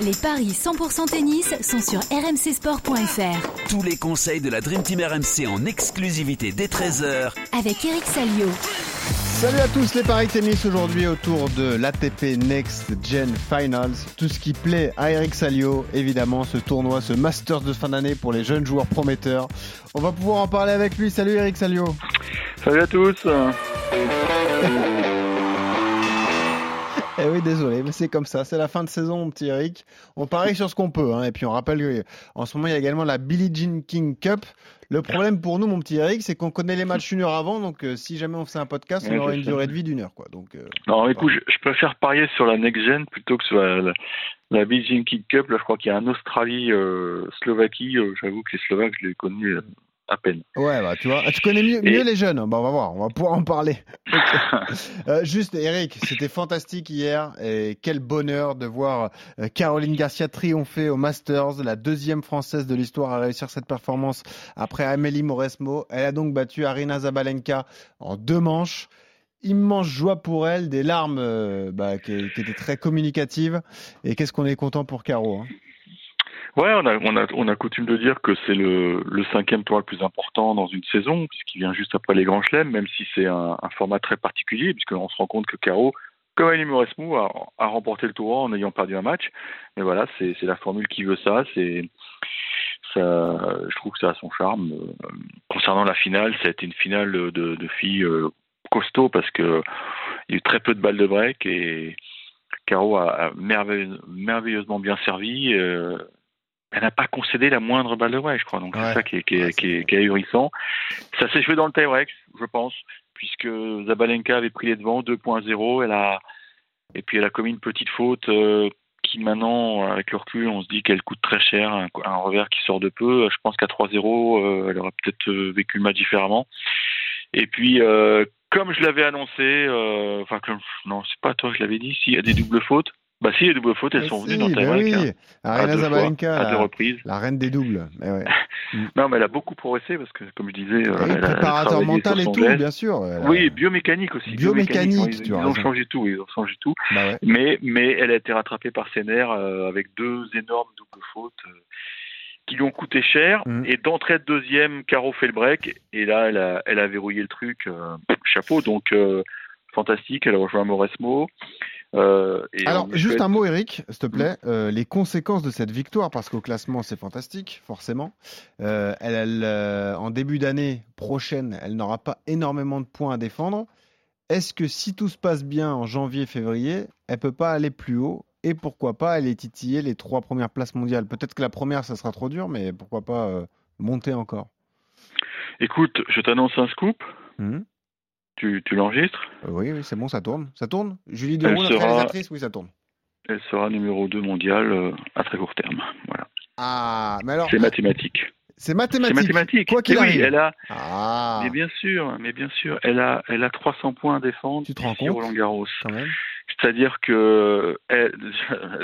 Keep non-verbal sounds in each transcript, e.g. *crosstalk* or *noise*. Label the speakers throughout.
Speaker 1: Les paris 100% tennis sont sur rmcsport.fr.
Speaker 2: Tous les conseils de la Dream Team RMC en exclusivité dès 13h
Speaker 1: avec Eric Salio.
Speaker 3: Salut à tous les paris tennis aujourd'hui autour de l'ATP Next Gen Finals. Tout ce qui plaît à Eric Salio, évidemment, ce tournoi, ce Masters de fin d'année pour les jeunes joueurs prometteurs. On va pouvoir en parler avec lui. Salut Eric Salio.
Speaker 4: Salut à tous.
Speaker 3: Eh oui, désolé, mais c'est comme ça. C'est la fin de saison, mon petit Eric. On parie sur ce qu'on peut. Hein. Et puis on rappelle qu'en ce moment, il y a également la Billie Jean King Cup. Le problème pour nous, mon petit Eric, c'est qu'on connaît les matchs une heure avant. Donc euh, si jamais on fait un podcast, on aurait une durée de vie d'une heure. Quoi. Donc, euh,
Speaker 4: non, écoute, je, préfère parier sur la Next Gen plutôt que sur la, la, Billie Jean King Cup. Là, je crois qu'il y a un Australie-Slovaquie. Euh, J'avoue que les Slovaques, je les connais à peine.
Speaker 3: Ouais, bah tu vois, tu connais mieux, les jeunes. Bah, on va voir, on va pouvoir en parler. *laughs* euh, juste, Eric, c'était fantastique hier et quel bonheur de voir euh, Caroline Garcia triompher au Masters, la deuxième française de l'histoire à réussir cette performance après Amélie Mauresmo. Elle a donc battu Arina Zabalenka en deux manches immense joie pour elle, des larmes euh, bah, qui, qui, étaient très communicatives. Et qu'est-ce qu'on est content pour Caro. Hein?
Speaker 4: Ouais, on a, on a, coutume de dire que c'est le, cinquième tour le plus important dans une saison, puisqu'il vient juste après les grands chelems, même si c'est un, format très particulier, puisqu'on se rend compte que Caro, comme Ali Mauresmo, a, a, remporté le tour en ayant perdu un match. Mais voilà, c'est la formule qui veut ça. C'est ça, je trouve que ça a son charme. Euh, concernant la finale, ça a été une finale de, filles euh, costaud parce que il y a eu très peu de balles de break et Caro a, a merveilleuse, merveilleusement bien servi. Euh, elle n'a pas concédé la moindre balle de break, je crois. Donc c'est ça qui est, qui, est, qui, est, qui est ahurissant. Ça s'est joué dans le tie-break, je pense, puisque Zabalenka avait pris les devants 2.0. Elle a et puis elle a commis une petite faute euh, qui maintenant, avec le recul, on se dit qu'elle coûte très cher, un, un, revers qui sort de peu. Je pense qu'à 3-0, euh, elle aurait peut-être euh, vécu le match différemment. Et puis, euh, comme je l'avais annoncé, euh, enfin, non, c'est pas toi, je l'avais dit, s'il y a des doubles fautes. Bah si, les doubles fautes, elles mais sont si, venues dans ta
Speaker 3: oui.
Speaker 4: hein,
Speaker 3: Arena Zabalenka,
Speaker 4: à deux reprises.
Speaker 3: La reine des doubles. Mais ouais. *laughs*
Speaker 4: non, mais elle a beaucoup progressé parce que, comme je disais,
Speaker 3: oui,
Speaker 4: elle
Speaker 3: préparateur
Speaker 4: a
Speaker 3: mental et tout,
Speaker 4: geste.
Speaker 3: bien sûr.
Speaker 4: Oui, biomécanique aussi.
Speaker 3: Biomécanique,
Speaker 4: biomécanique.
Speaker 3: tu
Speaker 4: ils,
Speaker 3: vois.
Speaker 4: ils ont changé tout, ils ont changé tout.
Speaker 3: Bah ouais.
Speaker 4: Mais, mais elle a été rattrapée par ses nerfs euh, avec deux énormes doubles fautes. Euh, qui lui ont coûté cher.
Speaker 3: Mm.
Speaker 4: Et d'entrée de deuxième, Caro fait le break. Et là, elle a, elle a verrouillé le truc. Euh, chapeau. Donc, euh, fantastique. Elle a rejoint Mauresmo. Euh, et
Speaker 3: Alors, juste un mot, Eric, s'il te plaît. Euh, les conséquences de cette victoire, parce qu'au classement, c'est fantastique, forcément. Euh, elle, elle, en début d'année prochaine, elle n'aura pas énormément de points à défendre. Est-ce que si tout se passe bien en janvier-février, elle peut pas aller plus haut? Et pourquoi pas aller titiller les trois premières places mondiales? Peut-être que la première, ça sera trop dur, mais pourquoi pas monter encore?
Speaker 4: Écoute, je t'annonce un scoop.
Speaker 3: Mhm.
Speaker 4: Tu, tu l'enregistres
Speaker 3: Euh, Oui, oui, c'est bon, ça tourne. Ça tourne Julie Deroux,
Speaker 4: sera-
Speaker 3: réalisatrice, oui, ça tourne.
Speaker 4: Elle sera numéro 2 mondial euh, à très court terme. Voilà.
Speaker 3: Ah, mais alors,
Speaker 4: C'est mathématique.
Speaker 3: c'est
Speaker 4: C'est
Speaker 3: mathématique.
Speaker 4: mathématique.
Speaker 3: Quoi qu'il
Speaker 4: Eh oui,
Speaker 3: arrive.
Speaker 4: elle a,
Speaker 3: Ah,
Speaker 4: mais bien sûr, mais bien sûr, elle a, elle a 300 points à défendre
Speaker 3: Tu te rends compte
Speaker 4: Roland Garros.
Speaker 3: quand même.
Speaker 4: C'est-à-dire que *laughs* elle,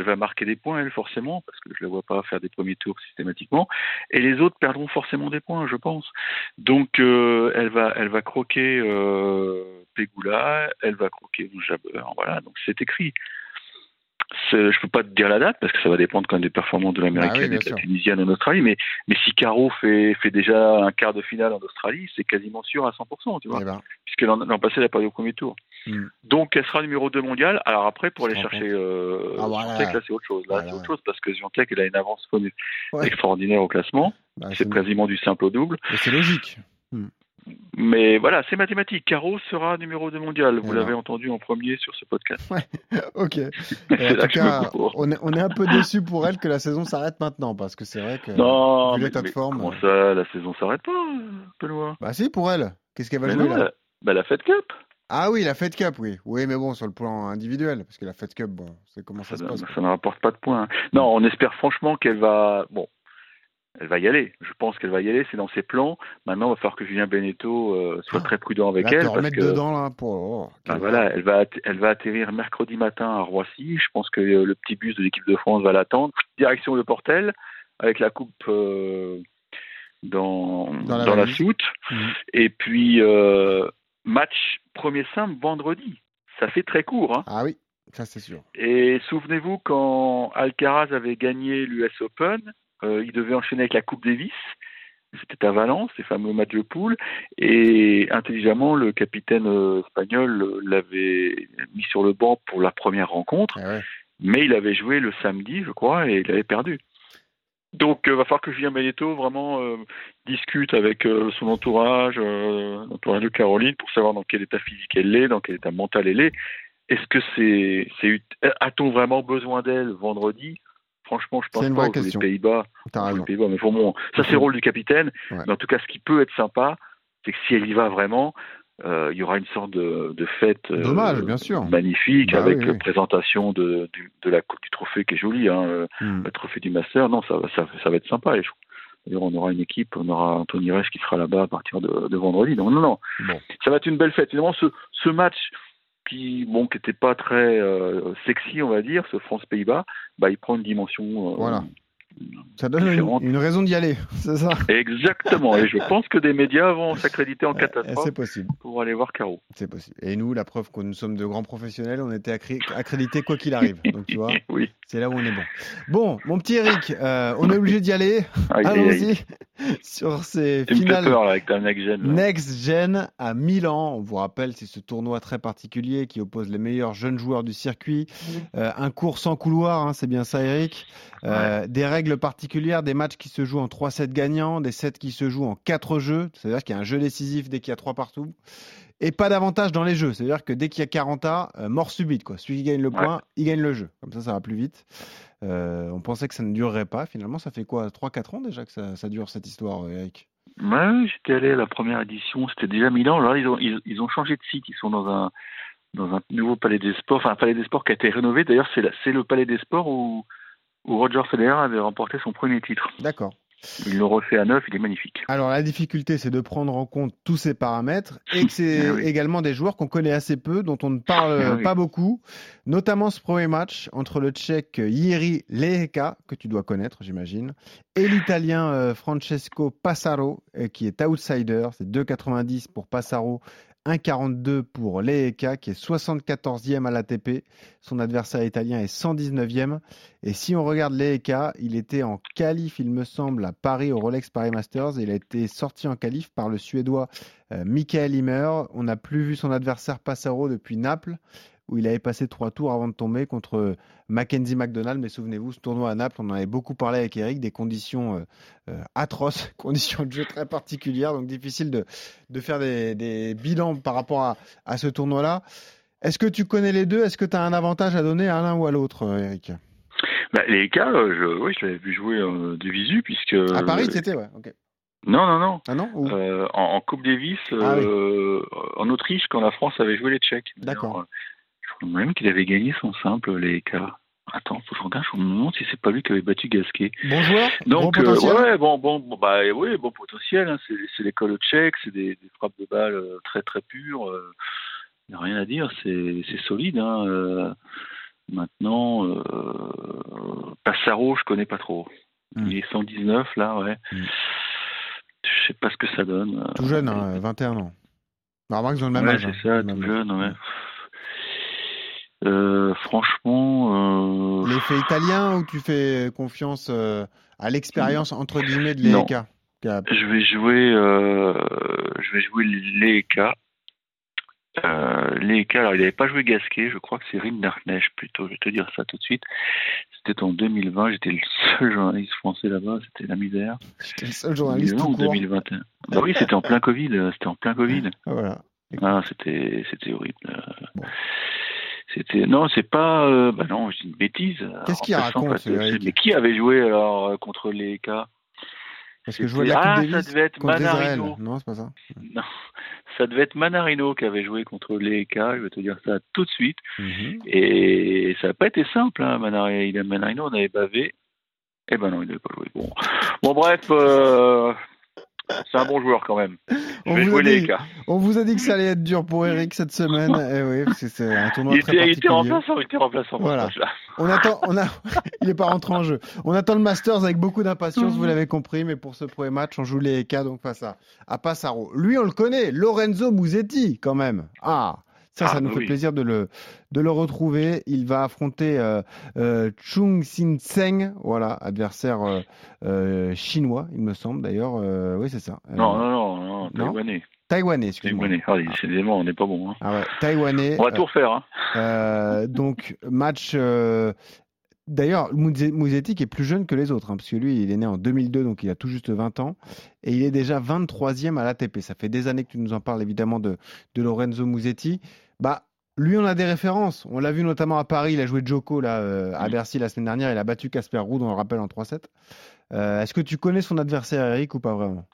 Speaker 4: va marquer des points, elle, forcément, parce que je la vois pas faire des premiers tours systématiquement. Et les autres perdront forcément des points, je pense. Donc, euh, elle va, elle va croquer euh, Pegula, elle va croquer. Voilà, donc c'est écrit. Je peux pas te dire la date parce que ça va dépendre quand même des performances de l'américaine
Speaker 3: oui, bien
Speaker 4: et de la tunisienne en Australie. Mais, mais si Caro fait, fait déjà un quart de finale en Australie, c'est quasiment sûr à 100%, tu vois
Speaker 3: Eh ben,
Speaker 4: puisque l'an passé, elle pas eu au premier tour.
Speaker 3: Hmm.
Speaker 4: Donc, elle sera numéro 2 mondiale. Alors après, pour aller chercher euh,
Speaker 3: Ah, voilà.
Speaker 4: Là, c'est autre chose. Là,
Speaker 3: Voilà.
Speaker 4: c'est autre chose parce que Swiatek, elle a une avance
Speaker 3: Ouais.
Speaker 4: extraordinaire au classement.
Speaker 3: bah,
Speaker 4: C'est quasiment du simple au double.
Speaker 3: c'est logique.
Speaker 4: Mais voilà, c'est mathématique. Caro sera numéro 2 mondial. Vous l'avez entendu en premier sur ce podcast. *laughs*
Speaker 3: Ok. *laughs* Et
Speaker 4: C'est
Speaker 3: en tout cas, on est, on est un peu déçu pour elle que la saison s'arrête maintenant parce que c'est vrai que
Speaker 4: Non, mais, mais
Speaker 3: forme.
Speaker 4: comment ça, la saison s'arrête pas, euh, Benoît?
Speaker 3: Bah si pour elle. Qu'est-ce qu'elle va
Speaker 4: Mais
Speaker 3: jouer
Speaker 4: non,
Speaker 3: là?
Speaker 4: la, bah, la Fed Cup.
Speaker 3: Ah oui, la Fed Cup, oui. Oui, mais bon, sur le plan individuel, parce que la Fed Cup, bon, c'est comment ça se
Speaker 4: Ça,
Speaker 3: passe.
Speaker 4: ça ne rapporte pas de points. Non, on espère franchement qu'elle va. Bon, elle va y aller. Je pense qu'elle va y aller. C'est dans ses plans. Maintenant, il va falloir que Julien Beneteau euh, soit
Speaker 3: Ah,
Speaker 4: très prudent avec elle parce que
Speaker 3: dedans là pour. oh,
Speaker 4: bah,
Speaker 3: quel-
Speaker 4: voilà, elle va att- elle va atterrir mercredi matin à Roissy. Je pense que euh, le petit bus de l'équipe de France va l'attendre. Direction le Portel avec la coupe euh, dans
Speaker 3: Dans la
Speaker 4: dans la
Speaker 3: valise.
Speaker 4: soute.
Speaker 3: Mhm.
Speaker 4: Et puis euh, match premier simple vendredi. Ça fait très court. Hein.
Speaker 3: Ah oui. Ça, c'est sûr.
Speaker 4: Et souvenez-vous, quand Alcaraz avait gagné l'US Open, il devait enchaîner avec la Coupe Davis. C'était à Valence, ces fameux matchs de poule, et intelligemment, le capitaine espagnol l'avait mis sur le banc pour la première rencontre,
Speaker 3: Ah ouais.
Speaker 4: mais il avait joué le samedi, je crois, et il avait perdu. Donc, il va falloir que Julien Benedetto vraiment euh, discute avec euh, son entourage, euh, l'entourage de Caroline, pour savoir dans quel état physique elle est, dans quel état mental elle est. Est-ce que c'est, ut- a-t-on vraiment besoin d'elle vendredi? Franchement, je pense pas. Aux
Speaker 3: question.
Speaker 4: Pays-Bas, mais pour moi, ça c'est le rôle du capitaine.
Speaker 3: Ouais.
Speaker 4: Mais en tout cas, ce qui peut être sympa, c'est que si elle y va vraiment, euh, il y aura une sorte de, de fête euh,
Speaker 3: Dommage, bien sûr.
Speaker 4: magnifique
Speaker 3: Bah
Speaker 4: avec
Speaker 3: oui, oui.
Speaker 4: présentation de, du, de la du trophée qui est jolie, hein, euh,
Speaker 3: Hmm.
Speaker 4: le trophée du Master. Non, ça, va- ça, ça va être sympa. Et je- D'ailleurs, on aura une équipe, on aura Anthony Reich qui sera là-bas à partir de, de vendredi. Donc non, non,
Speaker 3: Bon.
Speaker 4: ça va être une belle fête. Finalement, ce, ce match qui, bon, qui n'était pas très euh, sexy, on va dire, ce France-Pays-Bas, bah, il prend une dimension. euh,
Speaker 3: Voilà. Ça donne une, raison d'y aller, *laughs* c'est ça?
Speaker 4: Exactement. Et je pense que des médias vont s'accréditer en
Speaker 3: Euh,
Speaker 4: catastrophe
Speaker 3: C'est possible,
Speaker 4: pour aller voir Caro.
Speaker 3: c'est possible. Et nous, la preuve que nous sommes de grands professionnels, on était accré- accrédités quoi qu'il arrive. Donc tu vois, *laughs*
Speaker 4: oui.
Speaker 3: c'est là où on est bon. Bon, mon petit Eric, euh, on est obligé d'y aller. Allons-y *laughs* sur ces finales
Speaker 4: peur là, avec ta next gen.
Speaker 3: Next Gen à Milan. On vous rappelle, c'est ce tournoi très particulier qui oppose les meilleurs jeunes joueurs du circuit. Euh, un cours sans couloir, hein, c'est bien ça, Eric. Euh, Des règles particulières, des matchs qui se jouent en 3 sets gagnants, des sets qui se jouent en 4 jeux. C'est-à-dire qu'il y a un jeu décisif dès qu'il y a 3 partout. Et pas d'avantage dans les jeux. C'est-à-dire que dès qu'il y a 40 A, euh, mort subite. Quoi. Celui qui gagne le
Speaker 4: Ouais.
Speaker 3: point, il gagne le jeu. Comme ça, ça va plus vite. Euh, on pensait que ça ne durerait pas. Finalement, ça fait quoi 3-4 ans déjà que ça, ça dure cette histoire, Eric?
Speaker 4: Ouais, j'étais allé à la première édition, c'était déjà Milan. Alors là, ils ont, ils, ils ont changé de site, ils sont dans un, dans un nouveau palais des sports, enfin un palais des sports qui a été rénové. D'ailleurs, c'est le palais des sports où, où Roger Federer avait remporté son premier titre.
Speaker 3: D'accord.
Speaker 4: Ils l'ont refait à neuf, il est magnifique.
Speaker 3: Alors la difficulté, c'est de prendre en compte tous ces paramètres et que c'est *laughs*
Speaker 4: oui.
Speaker 3: également des joueurs qu'on connaît assez peu, dont on ne parle *laughs*
Speaker 4: oui.
Speaker 3: pas beaucoup, notamment ce premier match entre le Tchèque Jiri Leheka, que tu dois connaître, j'imagine, et l'Italien euh, Francesco Passaro, euh, qui est outsider. C'est 2,90 pour Passaro, 1,42 pour Leheka, qui est 74e à l'ATP. Son adversaire italien est 119e. Et si on regarde Leheka, il était en qualif, il me semble, à Paris au Rolex Paris Masters. Il a été sorti en qualif par le Suédois euh, Michael Himmer. On n'a plus vu son adversaire Passaro depuis Naples, où il avait passé trois tours avant de tomber contre Mackenzie McDonald. Mais souvenez-vous, ce tournoi à Naples, on en avait beaucoup parlé avec Eric, des conditions euh, euh, atroces, *laughs* conditions de jeu très particulières, donc difficile de, de faire des, des bilans par rapport à, à ce tournoi-là. Est-ce que tu connais les deux? Est-ce que tu as un avantage à donner à l'un ou à l'autre, euh, Eric?
Speaker 4: Bah, les cas, euh, je, oui, je l'avais vu jouer euh, de visu, puisque.
Speaker 3: À Paris,
Speaker 4: euh,
Speaker 3: c'était, ouais. ok.
Speaker 4: Non, non, non.
Speaker 3: Ah non Ou-
Speaker 4: Euh, en, en Coupe Davis,
Speaker 3: Ah oui.
Speaker 4: euh, en Autriche, quand la France avait joué les Tchèques.
Speaker 3: D'accord.
Speaker 4: Même qu'il avait gagné son simple, les cas. Attends, faut que je regarde, je me demande si c'est pas lui qui avait battu Gasquet.
Speaker 3: Bon joueur
Speaker 4: Donc,
Speaker 3: bon
Speaker 4: euh,
Speaker 3: potentiel
Speaker 4: ouais, bon, bon, bon, bah oui, bon potentiel. hein, c'est, l'école tchèque, c'est des, des frappes de balles euh, très très pures. Il n'y a rien à dire, c'est, solide. Hein, euh, maintenant, euh, Passaro, je connais pas trop.
Speaker 3: Hmm.
Speaker 4: Il est 119 là, ouais.
Speaker 3: Hmm.
Speaker 4: Je sais pas ce que ça donne. euh,
Speaker 3: Tout jeune, hein, 21 ans. Bah, remarque, ils ont le même
Speaker 4: ouais,
Speaker 3: âge.
Speaker 4: c'est
Speaker 3: hein,
Speaker 4: ça, tout jeune, ouais. Euh, franchement, euh,
Speaker 3: L'effet italien ou tu fais confiance euh, à l'expérience entre guillemets de l'EK
Speaker 4: Je vais jouer, je vais jouer. Euh, Leka, alors il n'avait pas joué Gasquet, je crois que c'est Rinderknecht plutôt, je vais te dire ça tout de suite. C'était en 2020, j'étais le seul journaliste français là-bas, c'était la misère.
Speaker 3: J'étais le seul journaliste
Speaker 4: 2020
Speaker 3: tout
Speaker 4: ou
Speaker 3: court.
Speaker 4: 2021. Bah oui, c'était en plein Covid, c'était en plein Covid.
Speaker 3: Ah, Voilà.
Speaker 4: Ah, c'était, c'était horrible.
Speaker 3: Bon.
Speaker 4: C'était, non, c'est pas, euh, bah non, dis une bêtise.
Speaker 3: Qu'est-ce qu'il raconte, Eric
Speaker 4: Mais qui avait joué alors euh, contre les cas
Speaker 3: Parce que je vois la
Speaker 4: Ah, ça devait être. Manarino.
Speaker 3: Non, c'est pas ça.
Speaker 4: Non, *laughs* ça devait être Manarino qui avait joué contre les cas, je vais te dire ça tout de suite.
Speaker 3: Mhm.
Speaker 4: Et ça n'a pas été simple, hein, Manarino, Manarino, on avait bavé. Eh ben non, il n'avait pas joué. Bon, bon bref, euh, c'est un bon joueur quand même.
Speaker 3: On vous,
Speaker 4: les
Speaker 3: dit, on vous a dit que ça allait être dur pour Eric cette semaine. eh oui, parce que c'est un tournoi
Speaker 4: Il
Speaker 3: très
Speaker 4: était, il était remplaçant, il était remplaçant. pour
Speaker 3: Voilà. On attend, on a, *laughs* il est pas rentré en jeu. On attend le Masters avec beaucoup d'impatience, vous l'avez compris, mais pour ce premier match, on joue les EK donc face à, à Passaro. Lui, on le connaît, Lorenzo Musetti, quand même. Ah, Ça, ça
Speaker 4: Ah,
Speaker 3: nous
Speaker 4: bah
Speaker 3: fait
Speaker 4: oui.
Speaker 3: plaisir de le, de le retrouver. Il va affronter euh, euh, Chung Sin Seng, voilà, adversaire euh, euh, chinois, il me semble d'ailleurs. Euh, oui, c'est ça. Euh,
Speaker 4: Non, non, non, non,
Speaker 3: non
Speaker 4: Taïwanais.
Speaker 3: Taïwanais, excuse-moi.
Speaker 4: Taïwanais. Ah, décidément, on n'est pas bon. Hein.
Speaker 3: Ah ouais, Taïwanais.
Speaker 4: On va tout refaire. Hein.
Speaker 3: donc, match. D'ailleurs, Mouze- Mouzetti qui est plus jeune que les autres, hein, parce que lui, il est né en 2002, donc il a tout juste 20 ans, et il est déjà 23e à l'ATP. Ça fait des années que tu nous en parles, évidemment, de, de Lorenzo Musetti. Bah, lui, on a des références. On l'a vu notamment à Paris, il a joué Joko là, euh, à
Speaker 4: Mm.
Speaker 3: Bercy la semaine dernière, il a battu Casper Ruud, on le rappelle, en 3-7. Euh, Est-ce que tu connais son adversaire, Eric, ou pas vraiment?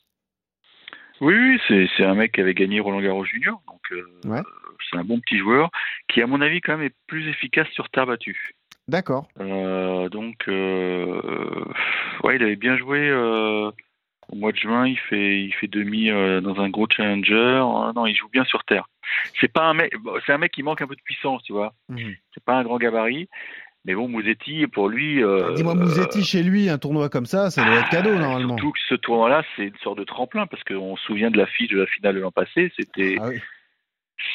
Speaker 4: Oui, oui, c'est c'est un mec qui avait gagné Roland Garros Junior, donc euh,
Speaker 3: Ouais.
Speaker 4: c'est un bon petit joueur qui, à mon avis, quand même est plus efficace sur terre battue.
Speaker 3: D'accord.
Speaker 4: Donc, ouais, il avait bien joué au mois de juin. Il fait, il fait demi euh, dans un gros challenger. Ah, non, il joue bien sur terre. C'est pas un mec, c'est un mec qui manque un peu de puissance, tu vois.
Speaker 3: Mhm.
Speaker 4: C'est pas un grand gabarit, mais bon, Mouzetti, pour lui. euh,
Speaker 3: Dis-moi, Mouzetti, chez lui, un tournoi comme ça, ça doit être cadeau,
Speaker 4: euh,
Speaker 3: normalement.
Speaker 4: Surtout que ce tournoi-là, c'est une sorte de tremplin, parce qu'on se souvient de la fiche de la finale de l'an passé. C'était,
Speaker 3: Ah oui.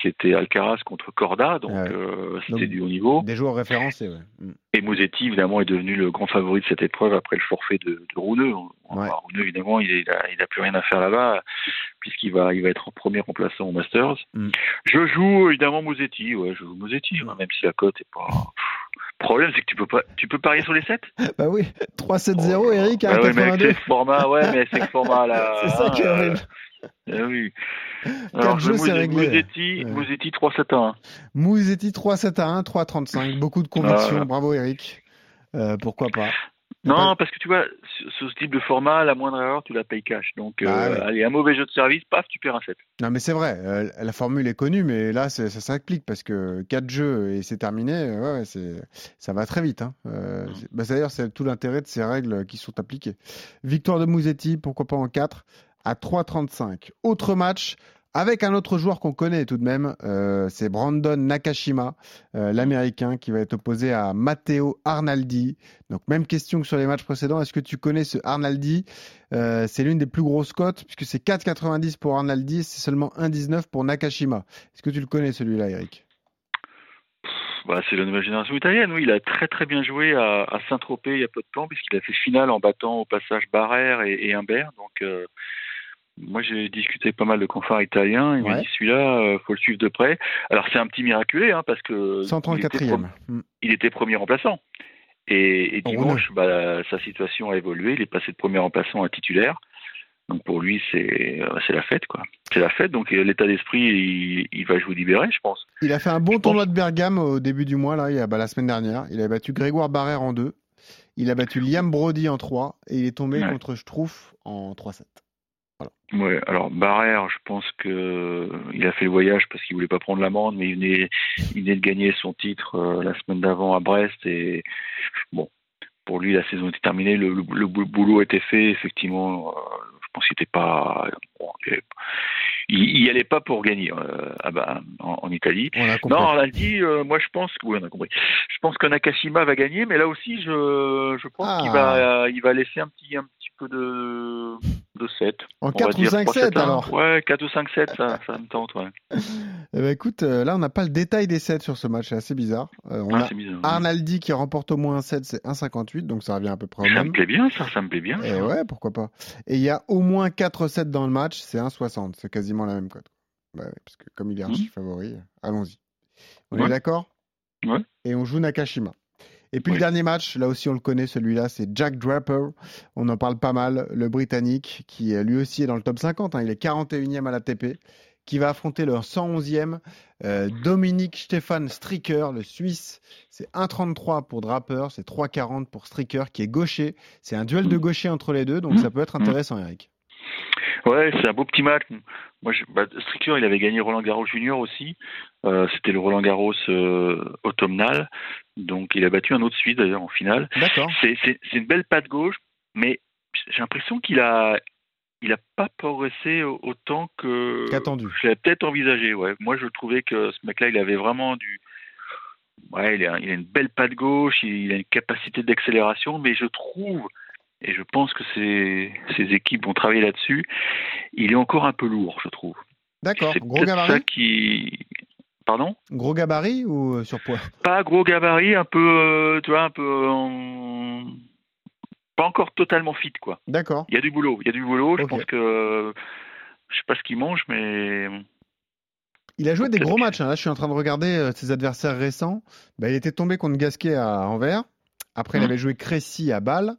Speaker 4: C'était Alcaraz contre Corda, donc
Speaker 3: Ah ouais.
Speaker 4: euh, c'était du haut niveau.
Speaker 3: Des joueurs référencés, ouais. Mm.
Speaker 4: Et Mosetti, évidemment, est devenu le grand favori de cette épreuve après le forfait de, de Rouneux.
Speaker 3: Ouais.
Speaker 4: Rouneux, évidemment, il n'a plus rien à faire là-bas, puisqu'il va, il va être en premier remplaçant au Masters.
Speaker 3: Mm.
Speaker 4: Je joue, évidemment, Mosetti. Ouais, je joue Mosetti, moi, même si la cote est pas... *laughs* Le problème, c'est que tu peux pas, tu peux parier sur les 7 *laughs*
Speaker 3: Bah oui, 3-7-0, Eric,
Speaker 4: bah ouais, mais avec
Speaker 3: 82.
Speaker 4: ce format, ouais, mais c'est le format là. *laughs*
Speaker 3: C'est ça qui
Speaker 4: hein,
Speaker 3: horrible.
Speaker 4: euh, ah oui. Je
Speaker 3: jeux, c'est réglé.
Speaker 4: Mosetti,
Speaker 3: Ouais.
Speaker 4: Mosetti 3-7 1.
Speaker 3: Mouzetti 3-7 à 1, 3-35. Beaucoup de conviction.
Speaker 4: Ah.
Speaker 3: Bravo, Eric. Euh, pourquoi pas
Speaker 4: Non, parce que tu vois, ce, ce type de format, la moindre erreur, tu la payes cash. Donc,
Speaker 3: Bah
Speaker 4: euh,
Speaker 3: ouais.
Speaker 4: allez, un mauvais jeu de service, paf, tu perds un 7.
Speaker 3: Non, mais c'est vrai. euh, la formule est connue, mais là, ça s'applique parce que 4 jeux et c'est terminé. euh, Ouais, ça va très vite. Hein. Euh, c'est- bah, D'ailleurs, c'est tout l'intérêt de ces règles qui sont appliquées. Victoire de Mouzetti, pourquoi pas en 4, à 3-35. Autre match. Avec un autre joueur qu'on connaît tout de même, euh, c'est Brandon Nakashima, euh, l'Américain, qui va être opposé à Matteo Arnaldi. Donc même question que sur les matchs précédents. Est-ce que tu connais ce Arnaldi? Euh, C'est l'une des plus grosses cotes, puisque c'est 4,90 pour Arnaldi, c'est seulement 1,19 pour Nakashima. Est-ce que tu le connais celui-là, Eric?
Speaker 4: Bah, c'est la nouvelle génération italienne. Oui, il a très très bien joué à, Saint-Tropez il y a peu de temps, puisqu'il a fait finale en battant au passage Barrère et, et Humbert. Moi, j'ai discuté avec pas mal de confrères italiens. Il m'a
Speaker 3: Ouais.
Speaker 4: dit celui-là, euh, faut le suivre de près. Alors, c'est un petit miraculé, hein, parce que il était,
Speaker 3: 134e.
Speaker 4: pro-
Speaker 3: Hmm.
Speaker 4: il était premier remplaçant. Et, dimanche, bah, sa situation a évolué. Il est passé de premier remplaçant à titulaire. Donc pour lui, c'est euh, c'est la fête, quoi. C'est la fête. Donc l'état d'esprit, il, il va jouer libéré, je pense.
Speaker 3: Il a fait un bon
Speaker 4: Je
Speaker 3: tournoi de Bergame au début du mois, là, il y a, bah, la semaine dernière. Il a battu Grégoire Barrère en 2. Il a battu Liam Brody en 3. Et il est tombé
Speaker 4: Ouais.
Speaker 3: contre Schtroumpf en 3-7.
Speaker 4: Ouais, alors Barrère, je pense que il a fait le voyage parce qu'il voulait pas prendre l'amende, mais il venait, il venait de gagner son titre euh, la semaine d'avant à Brest et bon, pour lui la saison était terminée, le, le, le boulot était fait, effectivement. euh, je pense qu'il était pas, bon, il, il y allait pas pour gagner euh, ah bah, en, en Italie.
Speaker 3: On a.
Speaker 4: Non, on l'a dit, euh, moi je pense que oui, on a compris. Je pense que Nakashima va gagner, mais là aussi je, je pense
Speaker 3: Ah.
Speaker 4: qu'il va, il va laisser un petit, un petit peu de 7.
Speaker 3: en
Speaker 4: On va
Speaker 3: 4 ou
Speaker 4: dire
Speaker 3: 5-7
Speaker 4: 3-7-1.
Speaker 3: alors.
Speaker 4: Ouais, 4 ou 5-7, ça, *laughs* ça me tente, ouais.
Speaker 3: Eh ben, écoute, euh, là, on n'a pas le détail des 7 sur ce match. C'est assez bizarre. Euh, on
Speaker 4: Ah,
Speaker 3: a
Speaker 4: bizarre.
Speaker 3: Arnaldi qui remporte au moins un 7, c'est 1,58. Donc ça revient à peu près au
Speaker 4: Ça
Speaker 3: même.
Speaker 4: me plaît bien, ça, ça me plaît bien.
Speaker 3: Et
Speaker 4: ça.
Speaker 3: ouais, pourquoi pas. Et il y a au moins 4-7 dans le match, c'est 1,60. C'est quasiment la même cote. Bah ouais, parce que comme il est archi favori, allons-y. On est d'accord?
Speaker 4: Ouais.
Speaker 3: Et on joue Nakashima. Et puis le dernier match, là aussi on le connaît, celui-là, c'est Jack Draper. On en parle pas mal, le Britannique, qui lui aussi est dans le top 50. hein. il est 41e à l'ATP, qui va affronter le 111e euh, Dominique Stefan Stricker, le Suisse. C'est 1,33 pour Draper, c'est 3,40 pour Stricker, qui est gaucher. C'est un duel de
Speaker 4: Mm.
Speaker 3: gaucher entre les deux, donc
Speaker 4: Mm.
Speaker 3: ça peut être intéressant, Eric.
Speaker 4: Ouais, c'est un beau petit match. Moi, je, bah, Stricker, il avait gagné Roland Garros Junior aussi. Euh, C'était le Roland Garros euh, automnal. Donc, il a battu un autre Suisse, d'ailleurs, en finale.
Speaker 3: D'accord.
Speaker 4: C'est une belle patte gauche, mais j'ai l'impression qu'il a, il a pas progressé au- autant que
Speaker 3: Qu'attendu.
Speaker 4: je l'avais peut-être envisagé. Ouais. Moi, je trouvais que ce mec-là, il avait vraiment du. Ouais, il a, il a une belle patte gauche, il a une capacité d'accélération, mais je trouve, et je pense que ces, ces équipes vont travailler là-dessus, il est encore un peu lourd, je trouve.
Speaker 3: D'accord.
Speaker 4: C'est
Speaker 3: Gros
Speaker 4: ça
Speaker 3: gabarit
Speaker 4: qui. Pardon?
Speaker 3: Gros gabarit ou surpoids?
Speaker 4: Pas gros gabarit, un peu, tu vois, un peu. en- Pas encore totalement fit, quoi.
Speaker 3: D'accord.
Speaker 4: Il y a du boulot, il y a du boulot. Je pense que. Je sais pas ce qu'il mange, mais.
Speaker 3: Il a joué des gros matchs. hein. Là, je suis en train de regarder euh, ses adversaires récents. Bah, il était tombé contre Gasquet à Anvers. Après, il
Speaker 4: Mhm.
Speaker 3: avait joué Crécy à Bâle,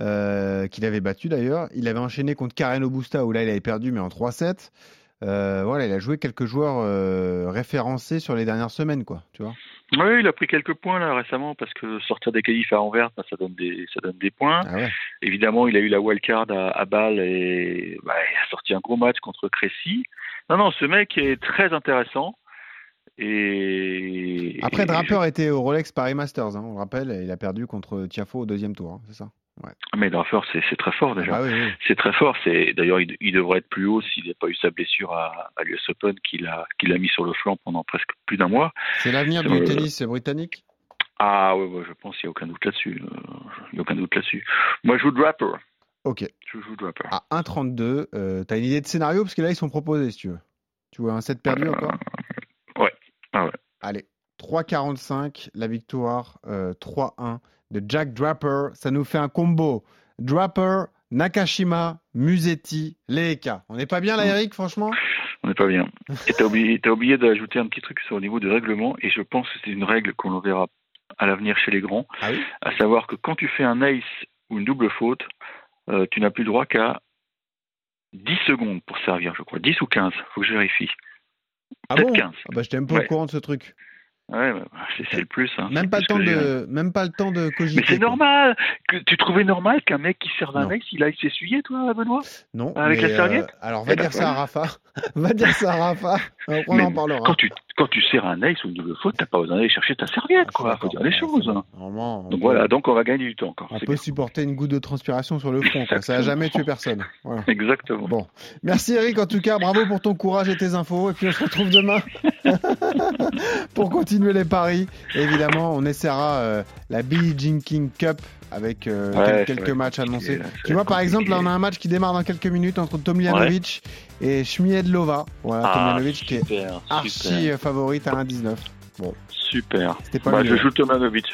Speaker 3: euh, qu'il avait battu d'ailleurs. Il avait enchaîné contre Karen Augusta, où là, il avait perdu, mais en 3-7. Euh, voilà, il a joué quelques joueurs euh, référencés sur les dernières semaines, quoi. Tu vois
Speaker 4: Oui, il a pris quelques points là récemment parce que sortir des qualifs à Anvers, bah, ça donne des, ça donne des points.
Speaker 3: ah ouais.
Speaker 4: Évidemment, il a eu la wildcard à, à Bâle et bah, il a sorti un gros match contre Crécy. Non, non, ce mec est très intéressant. Et
Speaker 3: Après,
Speaker 4: et
Speaker 3: Draper était au Rolex Paris Masters, hein, on le rappelle. et Il a perdu contre Tiafo au deuxième tour, hein, c'est ça
Speaker 4: je- Mais Draper, c'est très fort déjà.
Speaker 3: Ah oui, oui.
Speaker 4: C'est très fort. C'est d'ailleurs, il, il devrait être plus haut s'il n'a pas eu sa blessure à, à l'US Open qu'il a, qu'il a mis sur le flanc pendant presque plus d'un mois.
Speaker 3: C'est l'avenir du
Speaker 4: Euh,
Speaker 3: tennis britannique?
Speaker 4: Ah ouais, ouais, je pense qu'il n'y a aucun doute là-dessus. Euh, Il n'y a aucun doute là-dessus. Moi, je joue Draper.
Speaker 3: Ok.
Speaker 4: Je joue Draper.
Speaker 3: À 1,32, euh, t'as une idée de scénario? Parce que là, ils sont proposés, si tu veux. Tu vois un set perdu
Speaker 4: Euh,
Speaker 3: encore?
Speaker 4: ouais. Ah ouais.
Speaker 3: Allez, 3,45, la victoire, euh, 3-1 de Jack Draper. Ça nous fait un combo. Draper, Nakashima, Musetti, Leeka. On n'est pas bien là,
Speaker 4: Mm.
Speaker 3: Eric, franchement?
Speaker 4: On n'est pas bien. Et t'as oublié, t'as oublié d'ajouter un petit truc sur le niveau du règlement, et je pense que c'est une règle qu'on verra à l'avenir chez les grands,
Speaker 3: Ah oui
Speaker 4: à savoir que quand tu fais un ace ou une double faute, euh, tu n'as plus le droit qu'à 10 secondes pour servir, je crois. 10 ou 15, faut que je vérifie.
Speaker 3: Ah
Speaker 4: Peut-être
Speaker 3: bon?
Speaker 4: 15.
Speaker 3: ah bah, J'étais un peu au courant de ce truc.
Speaker 4: Ouais, ouais, c'est le plus. hein.
Speaker 3: Même pas, le temps de, même pas le temps de cogiter.
Speaker 4: Mais c'est normal que Tu trouvais normal qu'un mec qui d'un
Speaker 3: Non.
Speaker 4: ace, il aille s'essuyer, toi, Benoît?
Speaker 3: Non.
Speaker 4: Avec
Speaker 3: mais,
Speaker 4: la serviette?
Speaker 3: euh, Alors, va
Speaker 4: Eh ben,
Speaker 3: dire ça à Rafa. *laughs* va dire ça à Rafa. On
Speaker 4: Mais
Speaker 3: en parlera.
Speaker 4: Quand tu, quand tu sers un ace ou une double faute, t'as pas besoin d'aller chercher ta serviette, quoi. Faut dire les choses. hein. Donc voilà, donc on va gagner du temps encore.
Speaker 3: On peut
Speaker 4: bien.
Speaker 3: supporter une goutte de transpiration sur le front. Quoi. Ça n'a jamais tué personne. *laughs* Voilà.
Speaker 4: Exactement.
Speaker 3: Bon. Merci Eric, en tout cas, bravo pour ton courage et tes infos. Et puis on se retrouve demain *laughs* pour continuer les paris. Et évidemment, on essaiera euh, la Billie Jean King Cup avec euh,
Speaker 4: Ouais,
Speaker 3: quelques matchs annoncés.
Speaker 4: là,
Speaker 3: Tu vois, par exemple, là, on a un match qui démarre dans quelques minutes entre Tomljanovic et Schmiedlova. Voilà,
Speaker 4: Ah,
Speaker 3: Tomljanovic qui est
Speaker 4: super,
Speaker 3: archi
Speaker 4: super,
Speaker 3: euh, favorite à 1,19.
Speaker 4: super.
Speaker 3: C'était pas
Speaker 4: Bah, je joue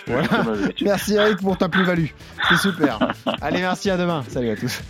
Speaker 3: Voilà.
Speaker 4: Tomanovic. *laughs*
Speaker 3: Merci Eric pour ta plus-value. C'est super. Allez, merci, à demain. Salut à tous.